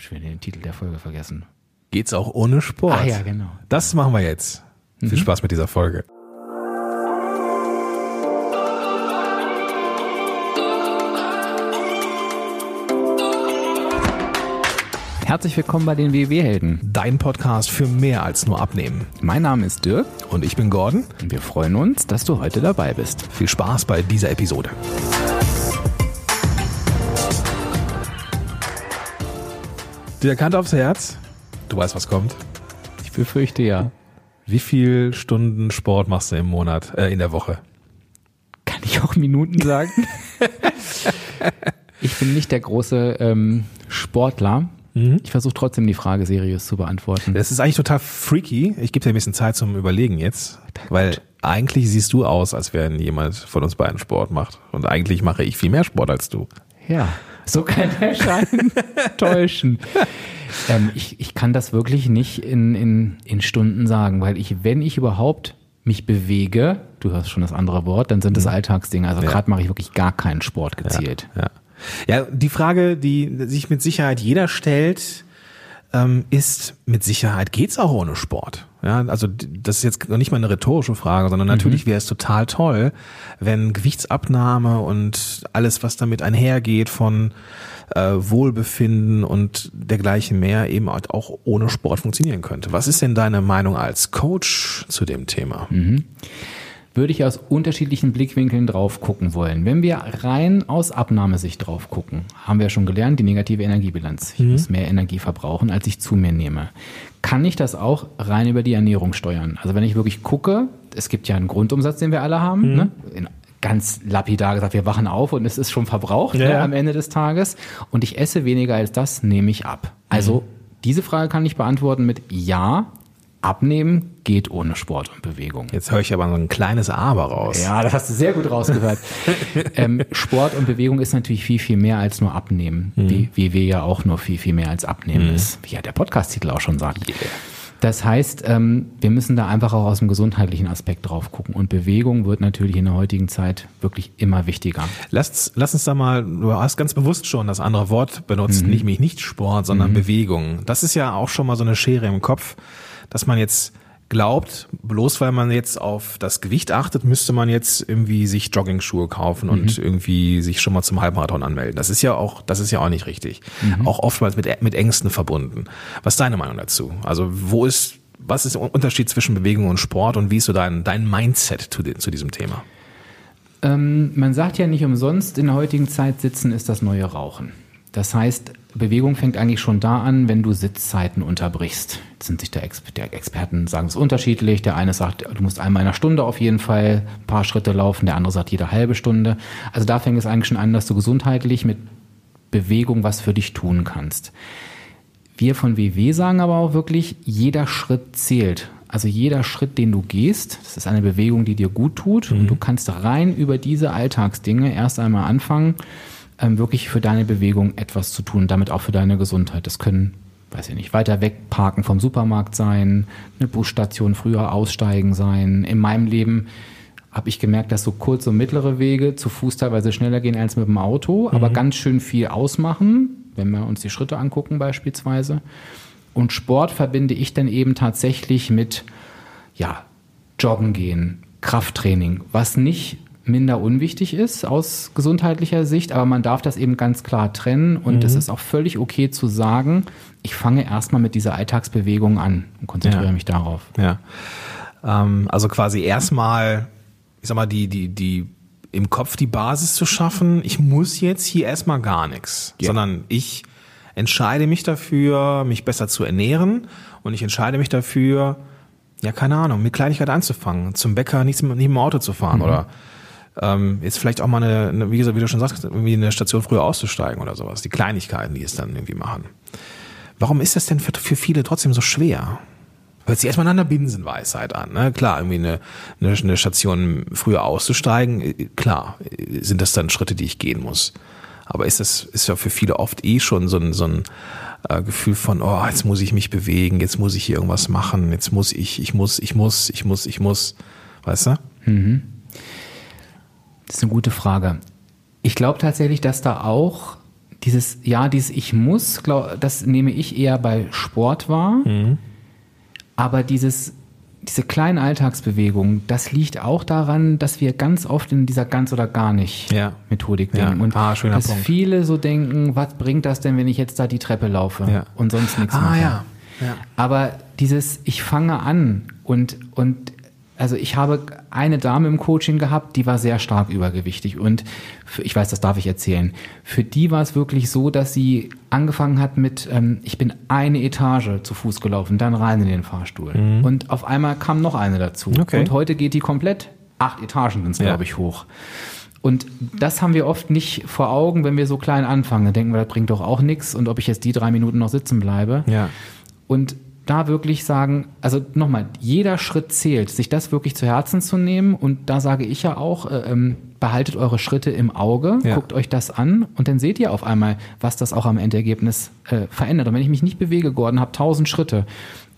schon den Titel der Folge vergessen. Geht's auch ohne Sport? Ah ja, genau. Das machen wir jetzt. Viel Spaß mit dieser Folge. Herzlich willkommen bei den WW-Helden. Dein Podcast für mehr als nur Abnehmen. Mein Name ist Dirk Und ich bin Gordon. und wir freuen uns, dass du heute dabei bist. Viel Spaß bei dieser Episode. Dirk, Hand aufs Herz. Du weißt, was kommt. Ich befürchte ja. Wie viel Stunden Sport machst du im Monat, äh, in der Woche? Kann ich auch Minuten sagen? ich bin nicht der große ähm, Sportler. Ich versuche trotzdem die Frage seriös zu beantworten. Das ist eigentlich total freaky. Ich gebe dir ein bisschen Zeit zum Überlegen jetzt, weil eigentlich siehst du aus, als wenn jemand von uns beiden Sport macht. Und eigentlich mache ich viel mehr Sport als du. Ja, so kann der Schein täuschen. Ähm, ich, ich kann das wirklich nicht in, in, in Stunden sagen, weil ich, wenn ich überhaupt mich bewege, du hörst schon das andere Wort, dann sind es Alltagsdinge. Also gerade mache ich wirklich gar keinen Sport gezielt. Ja. Ja, die Frage, die sich mit Sicherheit jeder stellt, ähm, ist mit Sicherheit geht's auch ohne Sport. Ja, also das ist jetzt noch nicht mal eine rhetorische Frage, sondern natürlich wäre es total toll, wenn Gewichtsabnahme und alles, was damit einhergeht von äh, Wohlbefinden und dergleichen mehr eben halt auch ohne Sport funktionieren könnte. Was ist denn deine Meinung als Coach zu dem Thema? Würde ich aus unterschiedlichen Blickwinkeln drauf gucken wollen. Wenn wir rein aus Abnahmesicht drauf gucken, haben wir ja schon gelernt, die negative Energiebilanz. Ich muss mehr Energie verbrauchen, als ich zu mir nehme. Kann ich das auch rein über die Ernährung steuern? Also wenn ich wirklich gucke, es gibt ja einen Grundumsatz, den wir alle haben, ne? In, ganz lapidar gesagt, wir wachen auf und es ist schon verbraucht Ja, ne, am Ende des Tages und ich esse weniger als das, nehme ich ab. Also diese Frage kann ich beantworten mit Ja, abnehmen geht ohne Sport und Bewegung. Jetzt höre ich aber so ein kleines Aber raus. Ja, das hast du sehr gut rausgehört. ähm, Sport und Bewegung ist natürlich viel, viel mehr als nur abnehmen. Wie WW ja auch nur viel, viel mehr als abnehmen ist. Wie ja der Podcast-Titel auch schon sagt. Das heißt, ähm, wir müssen da einfach auch aus dem gesundheitlichen Aspekt drauf gucken. Und Bewegung wird natürlich in der heutigen Zeit wirklich immer wichtiger. Lass, lass uns da mal, du hast ganz bewusst schon das andere Wort benutzt, nicht, nämlich nicht Sport, sondern Bewegung. Das ist ja auch schon mal so eine Schere im Kopf, dass man jetzt glaubt, bloß weil man jetzt auf das Gewicht achtet, müsste man jetzt irgendwie sich Jogging-Schuhe kaufen und irgendwie sich schon mal zum Halbmarathon anmelden. Das ist ja auch, das ist ja auch nicht richtig. Auch oftmals mit, mit Ängsten verbunden. Was ist deine Meinung dazu? Also wo ist, was ist der Unterschied zwischen Bewegung und Sport und wie ist so dein, dein Mindset zu, zu diesem Thema? Ähm, man sagt ja nicht umsonst, in der heutigen Zeit sitzen ist das neue Rauchen. Das heißt, Bewegung fängt eigentlich schon da an, wenn du Sitzzeiten unterbrichst. Jetzt sind sich der, Ex der Experten sagen es unterschiedlich. Der eine sagt, du musst einmal in einer Stunde auf jeden Fall ein paar Schritte laufen. Der andere sagt jede halbe Stunde. Also da fängt es eigentlich schon an, dass du gesundheitlich mit Bewegung was für dich tun kannst. Wir von WW sagen aber auch wirklich, jeder Schritt zählt. Also jeder Schritt, den du gehst, das ist eine Bewegung, die dir gut tut. Und du kannst rein über diese Alltagsdinge erst einmal anfangen, ähm, wirklich für deine Bewegung etwas zu tun, damit auch für deine Gesundheit. Das können, weiß ich nicht, weiter weg parken vom Supermarkt sein, eine Busstation früher aussteigen sein. In meinem Leben habe ich gemerkt, dass so kurze und mittlere Wege zu Fuß teilweise schneller gehen als mit dem Auto, aber ganz schön viel ausmachen, wenn wir uns die Schritte angucken beispielsweise. Und Sport verbinde ich dann eben tatsächlich mit, ja, Joggen gehen, Krafttraining, was nicht minder unwichtig ist aus gesundheitlicher Sicht, aber man darf das eben ganz klar trennen und es ist auch völlig okay zu sagen, ich fange erstmal mit dieser Alltagsbewegung an und konzentriere Ja. mich darauf. Ja. Ähm, also quasi erstmal, ich sag mal, die, die, die im Kopf die Basis zu schaffen, ich muss jetzt hier erstmal gar nichts, Ja. sondern ich entscheide mich dafür, mich besser zu ernähren und ich entscheide mich dafür, ja, keine Ahnung, mit Kleinigkeit anzufangen, zum Bäcker nicht, nicht im Auto zu fahren oder ähm, jetzt vielleicht auch mal eine, eine, wie gesagt, wie du schon sagst, irgendwie eine Station früher auszusteigen oder sowas. Die Kleinigkeiten, die es dann irgendwie machen. Warum ist das denn für, für viele trotzdem so schwer? Hört sich erstmal nach einer Binsenweisheit an. Ne? Klar, irgendwie eine, eine, eine Station früher auszusteigen, äh, klar, sind das dann Schritte, die ich gehen muss. Aber ist das ist ja für viele oft eh schon so ein, so ein äh, Gefühl von, oh, jetzt muss ich mich bewegen, jetzt muss ich hier irgendwas machen, jetzt muss ich, ich muss, ich muss, ich muss, ich muss. Weißt du? Das ist eine gute Frage. Ich glaube tatsächlich, dass da auch dieses, ja, dieses Ich muss, glaub, das nehme ich eher bei Sport wahr. Mhm. Aber dieses, diese kleinen Alltagsbewegungen, das liegt auch daran, dass wir ganz oft in dieser ganz oder gar nicht Ja. Methodik Ja. denken. Und Ah, schöner dass Punkt. viele so denken, was bringt das denn, wenn ich jetzt da die Treppe laufe Ja. und sonst nichts Ah, mache? ja. Ja. Aber dieses, ich fange an und, und also ich habe eine Dame im Coaching gehabt, die war sehr stark übergewichtig und für, ich weiß, das darf ich erzählen. Für die war es wirklich so, dass sie angefangen hat mit, ähm, ich bin eine Etage zu Fuß gelaufen, dann rein in den Fahrstuhl. Und auf einmal kam noch eine dazu. Mhm. Okay. Und heute geht die komplett acht Etagen sind es, Ja. glaube ich, hoch. Und das haben wir oft nicht vor Augen, wenn wir so klein anfangen. Dann denken wir, das bringt doch auch nichts. Und ob ich jetzt die drei Minuten noch sitzen bleibe. Ja. Und da wirklich sagen, also nochmal, jeder Schritt zählt, sich das wirklich zu Herzen zu nehmen. Und da sage ich ja auch, äh, ähm, behaltet eure Schritte im Auge, Ja. guckt euch das an und dann seht ihr auf einmal, was das auch am Endergebnis äh, verändert. Und wenn ich mich nicht bewege, Gordon, habe 1000 Schritte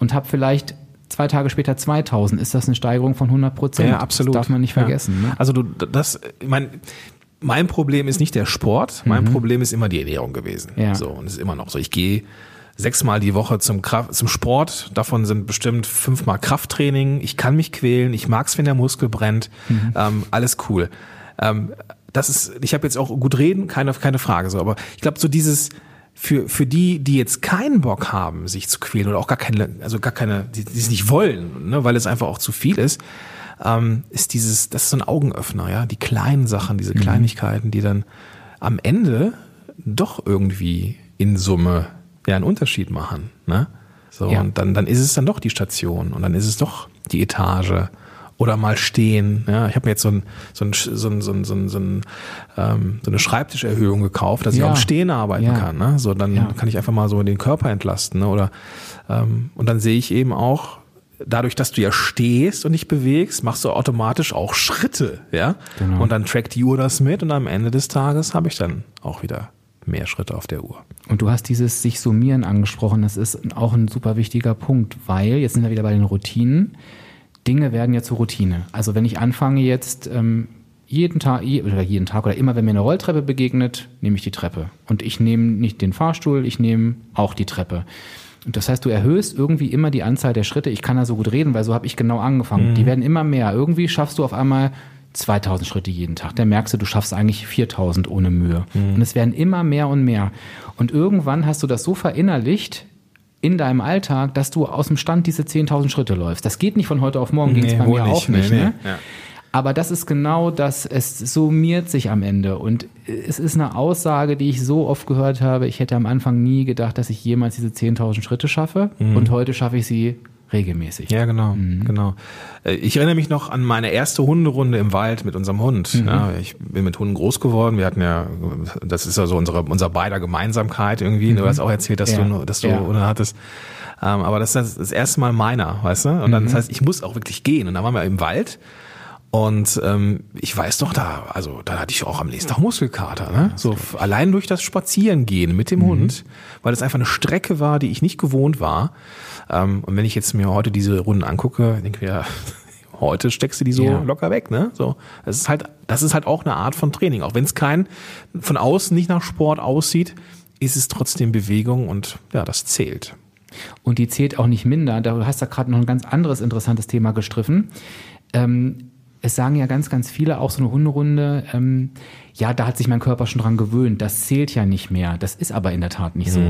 und habe vielleicht zwei Tage später 2000, ist das eine Steigerung von 100 Prozent. Ja, absolut. Das darf man nicht Ja. vergessen. Ne? Also du, das, ich mein, mein Problem ist nicht der Sport, mein Problem ist immer die Ernährung gewesen. Mhm. Ja. So und es ist immer noch so. Ich gehe sechsmal die Woche zum Kraft, zum Sport. Davon sind bestimmt fünfmal Krafttraining. Ich kann mich quälen. Ich mag's, wenn der Muskel brennt. Mhm. Ähm, alles cool. Ähm, das ist, ich habe jetzt auch gut reden, keine, keine Frage so. Aber ich glaube, so dieses für, für die, die jetzt keinen Bock haben, sich zu quälen oder auch gar keine, also gar keine, die, die es nicht wollen, ne, weil es einfach auch zu viel ist, ähm, ist dieses, das ist so ein Augenöffner, ja, die kleinen Sachen, diese Kleinigkeiten, die dann am Ende doch irgendwie in Summe ja einen Unterschied machen, ne? So, Ja. und dann, dann ist es dann doch die Station und dann ist es doch die Etage oder mal stehen. Ja, ich habe mir jetzt so, ein, so, ein, so, ein, so, ein, so, ein, so, ein, ähm, so eine Schreibtischerhöhung gekauft, dass ich Ja. auch im Stehen arbeiten Ja. kann. Ne? So, dann Ja. kann ich einfach mal so den Körper entlasten. Ne? Oder ähm, und dann sehe ich eben auch, dadurch, dass du ja stehst und dich bewegst, machst du automatisch auch Schritte, ja. Genau. Und dann trackt die Uhr das mit und am Ende des Tages habe ich dann auch wieder mehr Schritte auf der Uhr. Und du hast dieses sich summieren angesprochen. Das ist auch ein super wichtiger Punkt, weil jetzt sind wir wieder bei den Routinen. Dinge werden ja zur Routine. Also wenn ich anfange jetzt ähm, jeden Tag oder jeden Tag oder immer, wenn mir eine Rolltreppe begegnet, nehme ich die Treppe. Und ich nehme nicht den Fahrstuhl, ich nehme auch die Treppe. Und das heißt, du erhöhst irgendwie immer die Anzahl der Schritte. Ich kann da so gut reden, weil so habe ich genau angefangen. Die werden immer mehr. Irgendwie schaffst du auf einmal 2000 Schritte jeden Tag. Dann merkst du, du schaffst eigentlich 4000 ohne Mühe. Und es werden immer mehr und mehr. Und irgendwann hast du das so verinnerlicht in deinem Alltag, dass du aus dem Stand diese 10.000 Schritte läufst. Das geht nicht von heute auf morgen, ging es Nee, bei mir nicht. auch nicht. Nee, nee. Ne? Ja. Aber das ist genau das, es summiert sich am Ende. Und es ist eine Aussage, die ich so oft gehört habe. Ich hätte am Anfang nie gedacht, dass ich jemals diese 10.000 Schritte schaffe. Und heute schaffe ich sie regelmäßig. Ja, genau, genau. Äh, Ich erinnere mich noch an meine erste Hunderunde im Wald mit unserem Hund. Ja, ich bin mit Hunden groß geworden. Wir hatten ja, das ist ja so unsere, unser beider Gemeinsamkeit irgendwie. Du hast auch erzählt, dass Ja. du, dass du Ja. Hunde hattest. Ähm, aber das ist das, das erste Mal meiner, weißt du? Und dann, das heißt, ich muss auch wirklich gehen. Und dann waren wir im Wald. Und ähm, ich weiß doch, da, also da hatte ich auch am nächsten Tag Muskelkater, ne? So allein durch das Spazierengehen mit dem Hund, weil es einfach eine Strecke war, die ich nicht gewohnt war. Ähm, und wenn ich jetzt mir heute diese Runden angucke, denke ich mir, heute steckst du die so Ja. locker weg, ne? So, das ist halt, das ist halt auch eine Art von Training, auch wenn es kein von außen nicht nach Sport aussieht, ist es trotzdem Bewegung und ja, das zählt. Und die zählt auch nicht minder. Du hast da gerade noch ein ganz anderes interessantes Thema gestriffen. Ähm, es sagen ja ganz, ganz viele, auch so eine Hunderunde, ähm, ja, da hat sich mein Körper schon dran gewöhnt. Das zählt ja nicht mehr. Das ist aber in der Tat nicht so.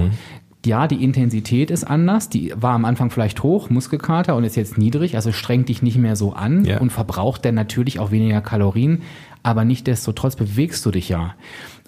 Ja, die Intensität ist anders. Die war am Anfang vielleicht hoch, Muskelkater und ist jetzt niedrig. Also strengt dich nicht mehr so an Ja. und verbraucht dann natürlich auch weniger Kalorien. Aber nichtdestotrotz bewegst du dich ja.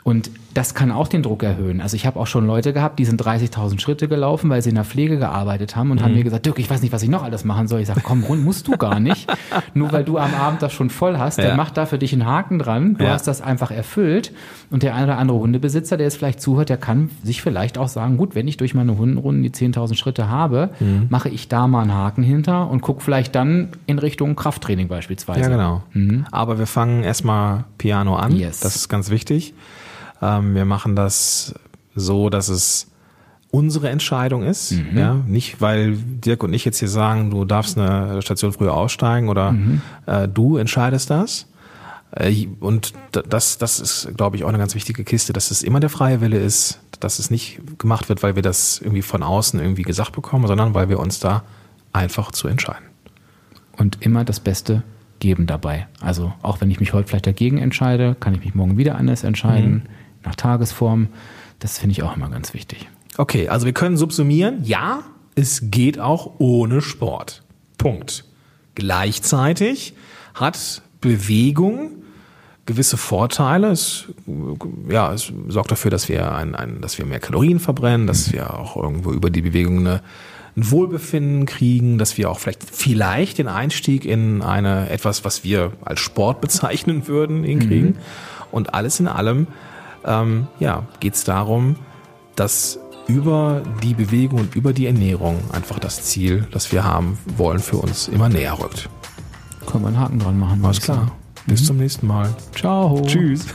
Und das kann auch den Druck erhöhen. Also ich habe auch schon Leute gehabt, die sind 30.000 Schritte gelaufen, weil sie in der Pflege gearbeitet haben und haben Mhm. mir gesagt, Dirk, ich weiß nicht, was ich noch alles machen soll. Ich sage, komm, rund musst du gar nicht. Nur weil du am Abend das schon voll hast, Ja. dann mach da für dich einen Haken dran. Du Ja. hast das einfach erfüllt. Und der eine oder andere Hundebesitzer, der jetzt vielleicht zuhört, der kann sich vielleicht auch sagen, gut, wenn ich durch meine Hundenrunden die 10.000 Schritte habe, Mhm. mache ich da mal einen Haken hinter und gucke vielleicht dann in Richtung Krafttraining beispielsweise. Ja, genau. Aber wir fangen erstmal Piano an. Yes. Das ist ganz wichtig. Ähm, wir machen das so, dass es unsere Entscheidung ist. Ja, nicht, weil Dirk und ich jetzt hier sagen, du darfst eine Station früher aussteigen oder äh, du entscheidest das. Äh, und das, das ist, glaube ich, auch eine ganz wichtige Kiste, dass es immer der freie Wille ist, dass es nicht gemacht wird, weil wir das irgendwie von außen irgendwie gesagt bekommen, sondern weil wir uns da einfach zu entscheiden. Und immer das Beste geben dabei. Also auch wenn ich mich heute vielleicht dagegen entscheide, kann ich mich morgen wieder anders entscheiden, mhm. nach Tagesform. Das finde ich auch immer ganz wichtig. Okay, also wir können subsumieren, ja, es geht auch ohne Sport. Punkt. Gleichzeitig hat Bewegung gewisse Vorteile. Es, ja, es sorgt dafür, dass wir, ein, ein, dass wir mehr Kalorien verbrennen, dass wir auch irgendwo über die Bewegung eine, ein Wohlbefinden kriegen, dass wir auch vielleicht vielleicht den Einstieg in eine etwas, was wir als Sport bezeichnen würden, hinkriegen. Mhm. Und alles in allem, ähm, ja, geht es darum, dass über die Bewegung und über die Ernährung einfach das Ziel, das wir haben wollen, für uns immer näher rückt. Können wir einen Haken dran machen. Alles klar. Bis mhm. zum nächsten Mal. Ciao. Tschüss.